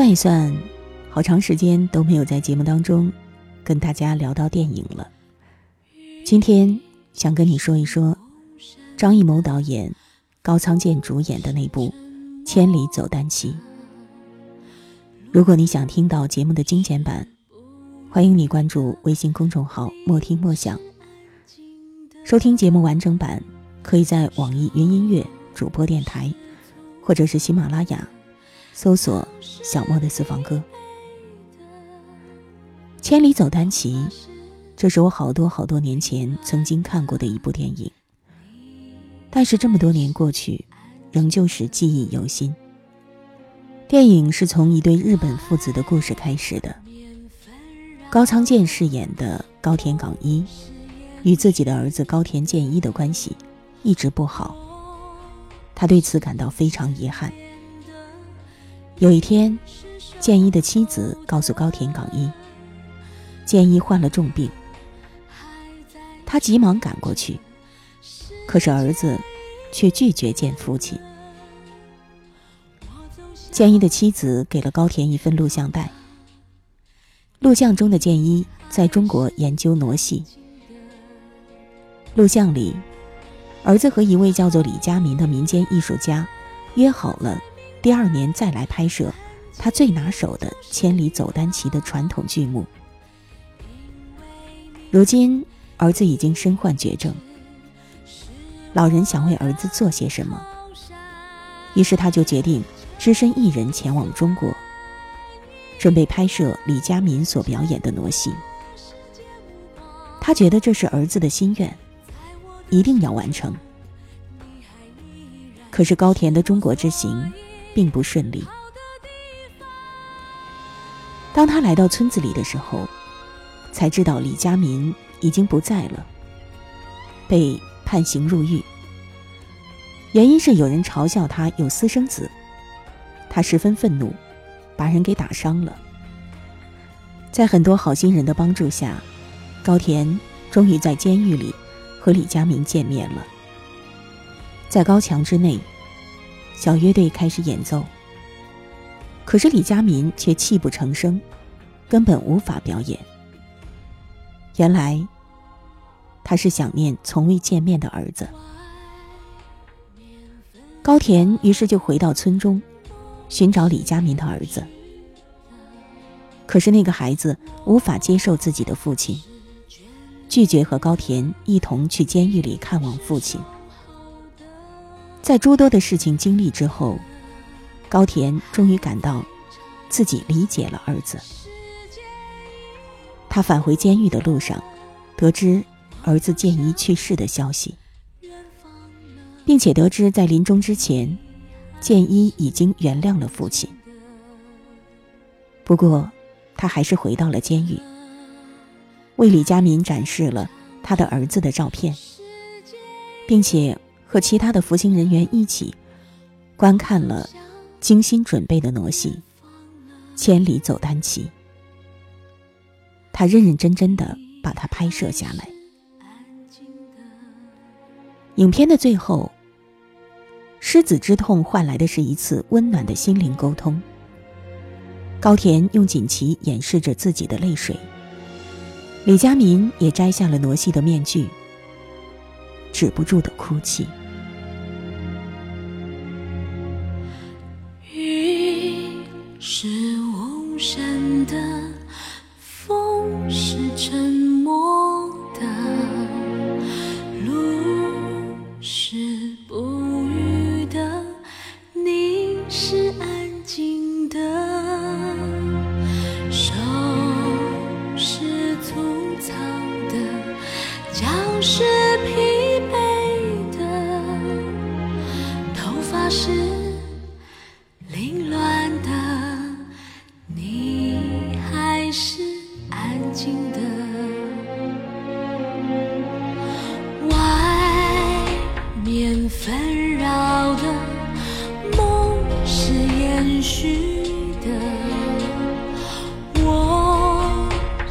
算一算，好长时间都没有在节目当中跟大家聊到电影了。今天想跟你说一说张艺谋导演、高仓健主演的那部《千里走单骑》。如果你想听到节目的精简版，欢迎你关注微信公众号“莫听莫想”。收听节目完整版，可以在网易云音乐主播电台，或者是喜马拉雅。搜索小莫的私房歌，《千里走单骑》，这是我好多好多年前曾经看过的一部电影。但是这么多年过去，仍旧是记忆犹新。电影是从一对日本父子的故事开始的。高仓健饰演的高田港一，与自己的儿子高田健一的关系一直不好，他对此感到非常遗憾。有一天，建一的妻子告诉高田港一，建一患了重病。他急忙赶过去，可是儿子却拒绝见父亲。建一的妻子给了高田一份录像带，录像中的建一在中国研究傩戏。录像里，儿子和一位叫做李佳民的民间艺术家约好了。第二年再来拍摄他最拿手的《千里走单骑》的传统剧目。如今儿子已经身患绝症，老人想为儿子做些什么，于是他就决定只身一人前往中国，准备拍摄李佳民所表演的傩戏。他觉得这是儿子的心愿，一定要完成。可是高田的中国之行。并不顺利。当他来到村子里的时候，才知道李佳民已经不在了，被判刑入狱。原因是有人嘲笑他有私生子，他十分愤怒，把人给打伤了。在很多好心人的帮助下，高田终于在监狱里和李佳民见面了，在高墙之内。小乐队开始演奏，可是李佳民却泣不成声，根本无法表演。原来，他是想念从未见面的儿子。高田于是就回到村中，寻找李佳民的儿子。可是那个孩子无法接受自己的父亲，拒绝和高田一同去监狱里看望父亲。在诸多的事情经历之后，高田终于感到自己理解了儿子。他返回监狱的路上，得知儿子建一去世的消息，并且得知在临终之前，建一已经原谅了父亲。不过，他还是回到了监狱，为李佳民展示了他的儿子的照片，并且。和其他的服刑人员一起观看了精心准备的傩戏《千里走单骑》，他认认真真的把它拍摄下来。影片的最后，狮子之痛换来的是一次温暖的心灵沟通。高田用锦旗掩饰着自己的泪水，李佳民也摘下了傩戏的面具，止不住的哭泣。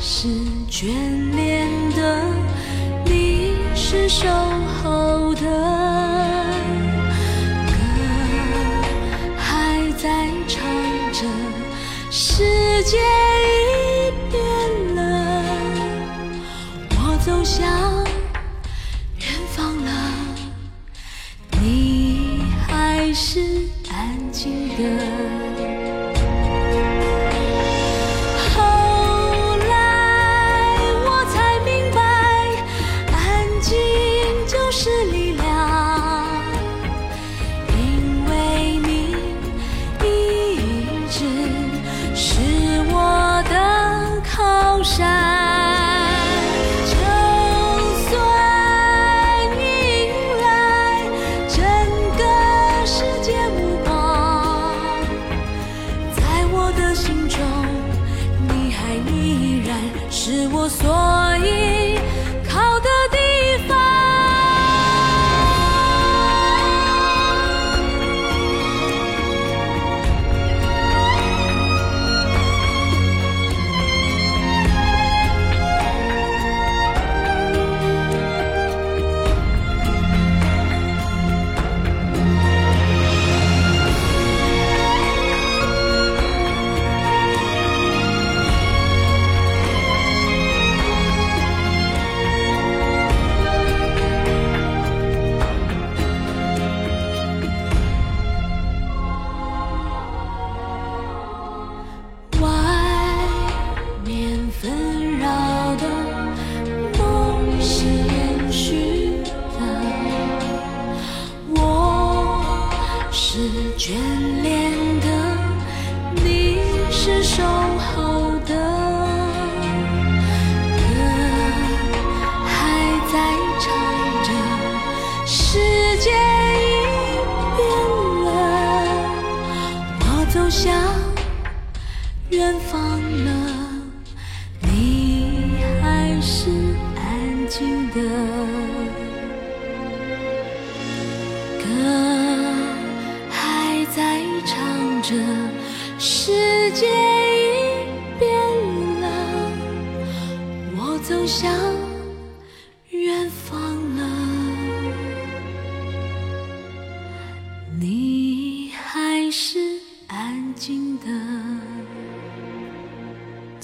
是眷恋的，你是守候的。歌还在唱着，世界已变了，我走向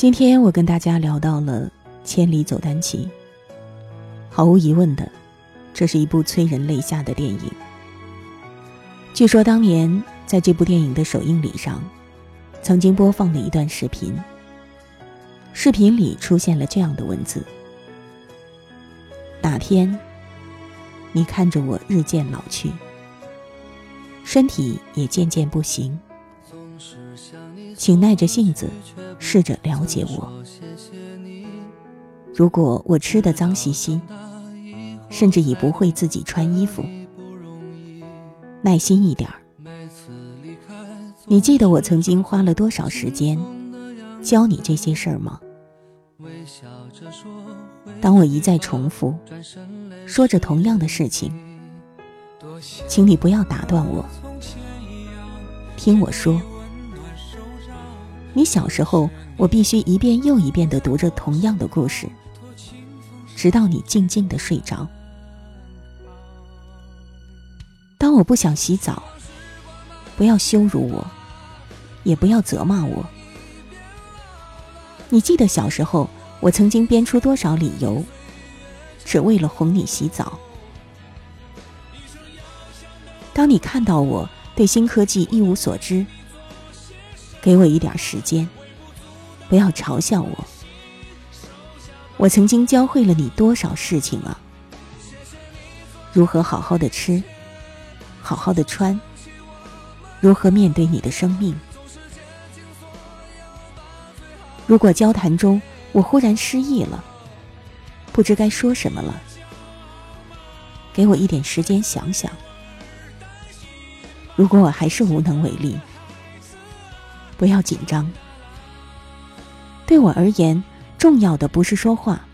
今天我跟大家聊到了《千里走单骑》，毫无疑问的，这是一部催人泪下的电影。据说当年在这部电影的首映礼上，曾经播放了一段视频。视频里出现了这样的文字：哪天，你看着我日渐老去，身体也渐渐不行，请耐着性子，试着了解我。如果我吃的脏兮兮，甚至已不会自己穿衣服，耐心一点儿。你记得我曾经花了多少时间教你这些事儿吗？当我一再重复，说着同样的事情，请你不要打断我，听我说。你小时候，我必须一遍又一遍地读着同样的故事，直到你静静地睡着。当我不想洗澡，不要羞辱我，也不要责骂我。你记得小时候，我曾经编出多少理由，只为了哄你洗澡？当你看到我对新科技一无所知，给我一点时间，不要嘲笑我。我曾经教会了你多少事情啊？如何好好的吃，好好的穿，如何面对你的生命？如果交谈中我忽然失忆了，不知该说什么了，给我一点时间想想。如果我还是无能为力，不要紧张。对我而言，重要的不是说话，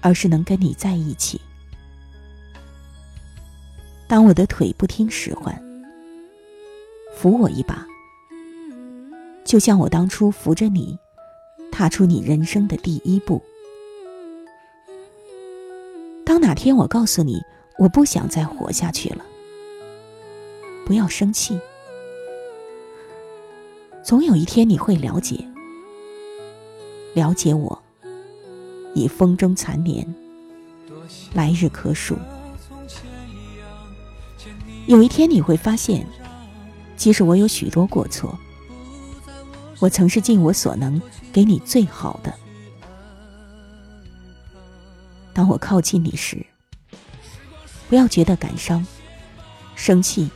而是能跟你在一起。当我的腿不听使唤，扶我一把，就像我当初扶着你，踏出你人生的第一步。当哪天我告诉你，我不想再活下去了，不要生气。总有一天你会了解，了解我，已风中残年，来日可数。有一天你会发现，其实我有许多过错，我曾是尽我所能给你最好的。当我靠近你时，不要觉得感伤、生气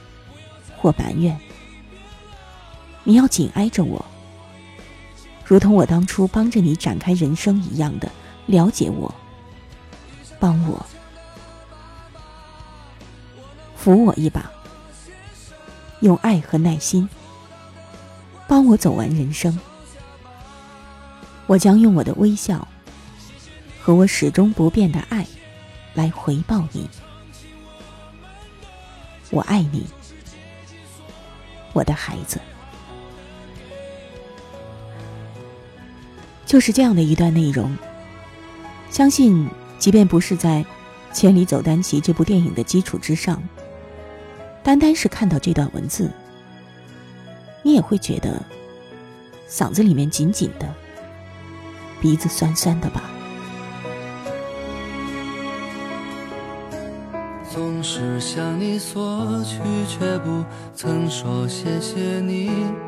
或埋怨。你要紧挨着我，如同我当初帮着你展开人生一样的了解我，帮我，扶我一把，用爱和耐心帮我走完人生。我将用我的微笑和我始终不变的爱来回报你。我爱你，我的孩子。就是这样的一段内容，相信即便不是在《千里走单骑》这部电影的基础之上，单单是看到这段文字，你也会觉得嗓子里面紧紧的，鼻子酸酸的吧。总是向你索取，却不曾说谢谢你。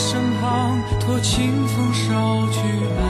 身旁，托清风捎去爱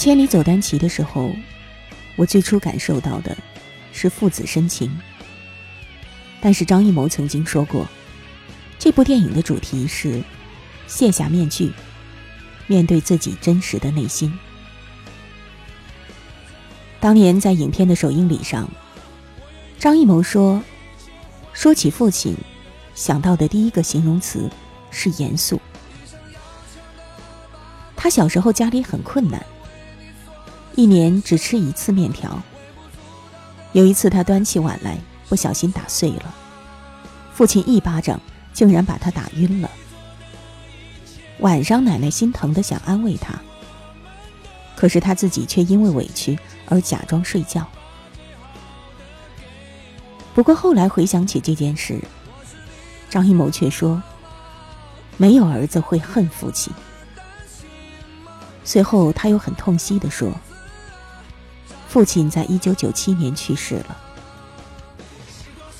千里走单骑》的时候，我最初感受到的是父子深情。但是张艺谋曾经说过，这部电影的主题是卸下面具，面对自己真实的内心。当年在影片的首映礼上，张艺谋说：“说起父亲，想到的第一个形容词是严肃。他小时候家里很困难。”一年只吃一次面条。有一次，他端起碗来，不小心打碎了，父亲一巴掌竟然把他打晕了。晚上，奶奶心疼的想安慰他，可是他自己却因为委屈而假装睡觉。不过后来回想起这件事，张艺谋却说：“没有儿子会恨父亲。”随后，他又很痛惜的说。父亲在一九九七年去世了。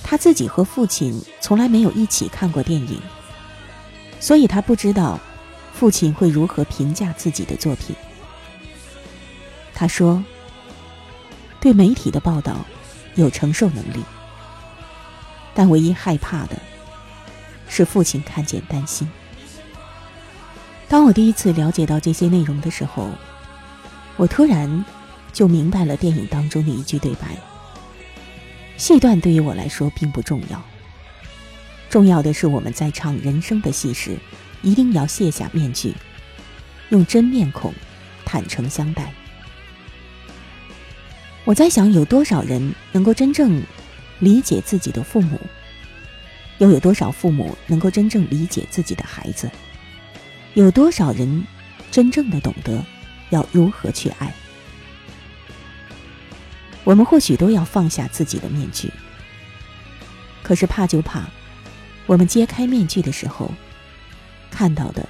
他自己和父亲从来没有一起看过电影，所以他不知道父亲会如何评价自己的作品。他说：“对媒体的报道有承受能力，但唯一害怕的是父亲看见担心。”当我第一次了解到这些内容的时候，我突然。就明白了电影当中的一句对白。戏段对于我来说并不重要，重要的是我们在唱人生的戏时，一定要卸下面具，用真面孔，坦诚相待。我在想，有多少人能够真正理解自己的父母？又有多少父母能够真正理解自己的孩子？有多少人真正的懂得要如何去爱？我们或许都要放下自己的面具，可是怕就怕，我们揭开面具的时候，看到的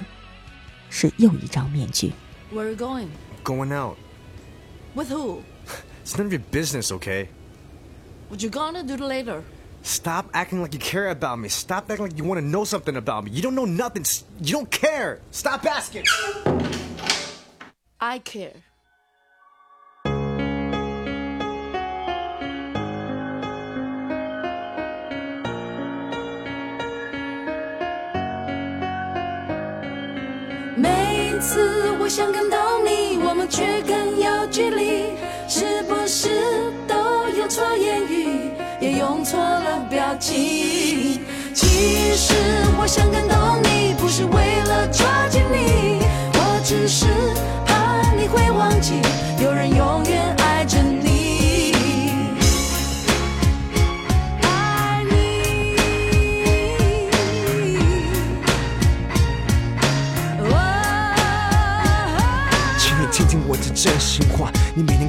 是又一张面具。Where are you going? Going out. With who? It's none of your business, okay? What you gonna do later? Stop acting like you care about me. Stop acting like you want to know something about me. You don't know nothing. You don't care. Stop asking. I care. 次我想感动你，我们却更有距离，是不是都用错言语，也用错了表情？其实我想感动你，不是为了抓紧你，我只是怕你会忘记，有人永远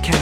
你每天看着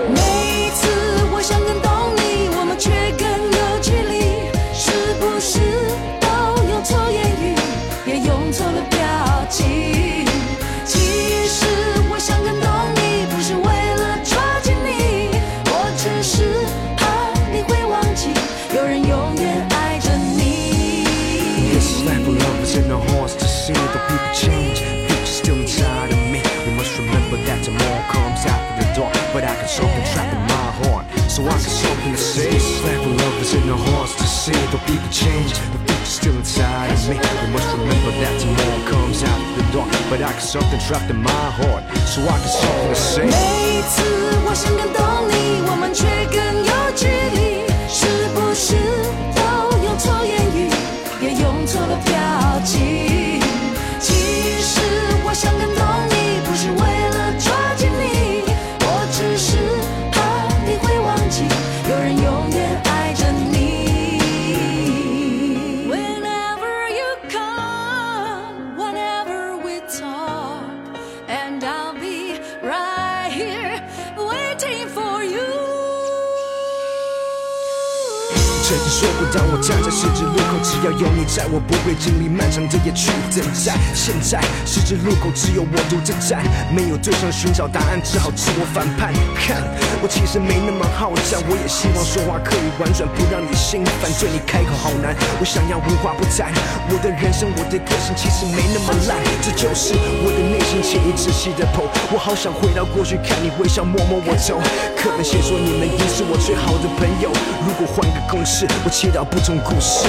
每 to see the people change. The future still inside of me. We must remember that tomorrow comes after the dark. But I got something trapped in my heart, so I got something to say. 每一次我想感动你，我们却更有距离， 当我站在十字路口，只要有你在，我不会经历漫长的夜去等待。现在十字路口只有我独自站，没有对象寻找答案，只好自我反叛。看，我其实没那么好战，我也希望说话可以婉转，不让你心烦。对你开口好难，我想要无话不谈。我的人生，我的个性其实没那么烂，这就是我的内心潜意仔细的剖。我好想回到过去，看你微笑，摸摸我头。课本写说你们已是我最好的朋友，如果换个公式，我切掉不同故事。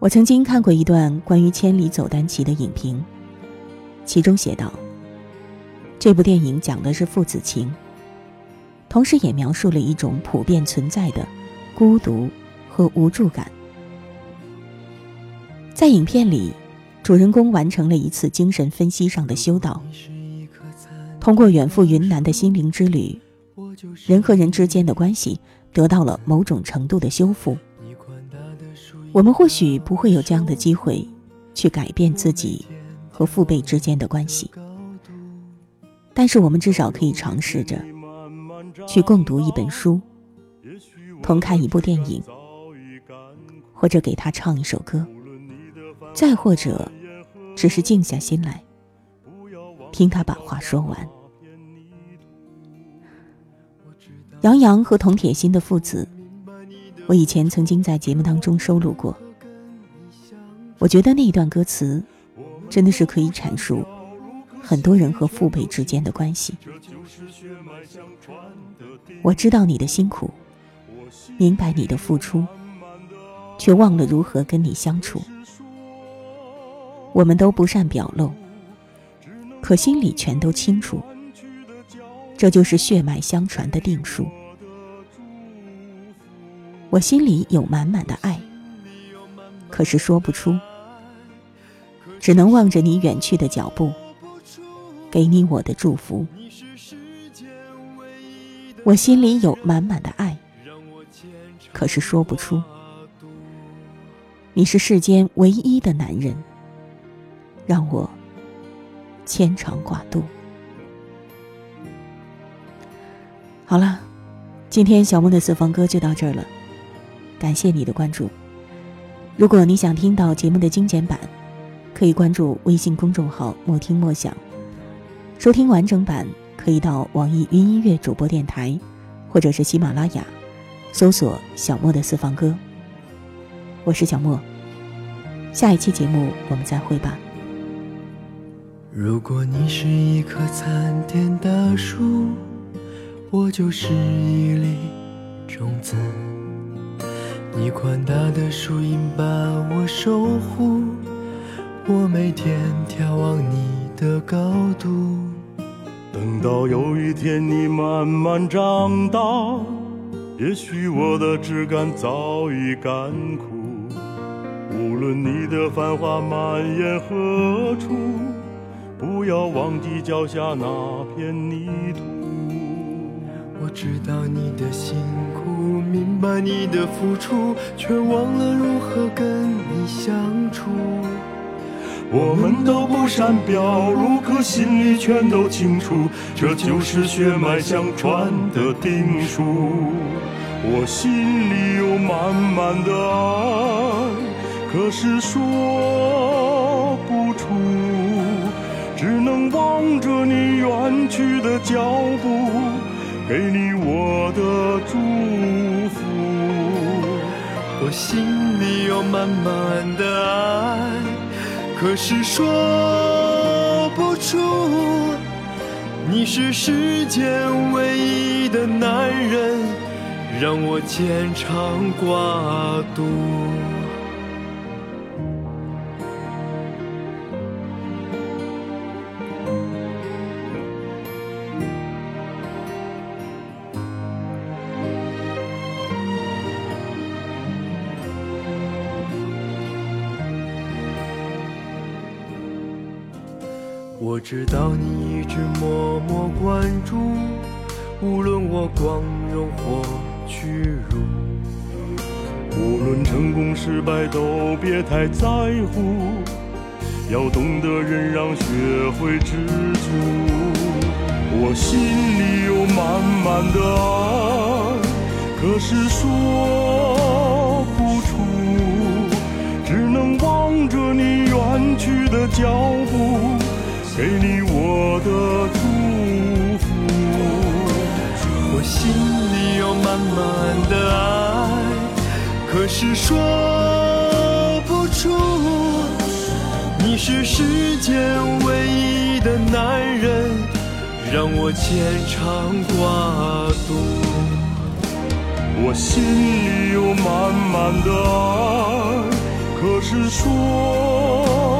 我曾经看过一段关于《千里走单骑》的影评，其中写道：这部电影讲的是父子情，同时也描述了一种普遍存在的孤独和无助感。在影片里，主人公完成了一次精神分析上的修道，通过远赴云南的心灵之旅，人和人之间的关系得到了某种程度的修复。我们或许不会有这样的机会，去改变自己和父辈之间的关系，但是我们至少可以尝试着，去共读一本书，同看一部电影，或者给他唱一首歌，再或者，只是静下心来，听他把话说完。杨洋和童铁心的父子。我以前曾经在节目当中收录过，我觉得那一段歌词真的是可以阐述很多人和父辈之间的关系。我知道你的辛苦，明白你的付出，却忘了如何跟你相处。我们都不善表露，可心里全都清楚，这就是血脉相传的定数。我心里有满满的爱，可是说不出，只能望着你远去的脚步，给你我的祝福。我心里有满满的爱，可是说不出，你是世间唯一的男人，让我牵肠挂肚。好了，今天小梦的四方歌就到这儿了。感谢你的关注。如果你想听到节目的精简版，可以关注微信公众号“莫听莫想”。收听完整版，可以到网易云音乐主播电台，或者是喜马拉雅，搜索“小莫的私房歌”。我是小莫，下一期节目我们再会吧。如果你是一棵参天大树，我就是一粒种子。你宽大的树荫把我守护，我每天眺望你的高度。等到有一天你慢慢长大，也许我的枝干早已干枯。无论你的繁华蔓延何处，不要忘记脚下那片泥土。我知道你的辛苦，明白你的付出，却忘了如何跟你相处。我们都不善表露，可心里全都清楚，这就是血脉相传的定数。我心里有满满的爱，可是说不出，只能望着你远去的脚步，给你我的祝福。我心里有满满的爱，可是说不出，你是世间唯一的男人，让我牵肠挂肚。我知道你一直默默关注，无论我光荣或屈辱，无论成功失败都别太在乎，要懂得忍让，学会知足。我心里有满满的爱，可是说不出，只能望着你远去的脚步。给你我的祝福，我心里有满满的爱，可是说不出。你是世间唯一的男人，让我牵肠挂肚。我心里有满满的爱，可是说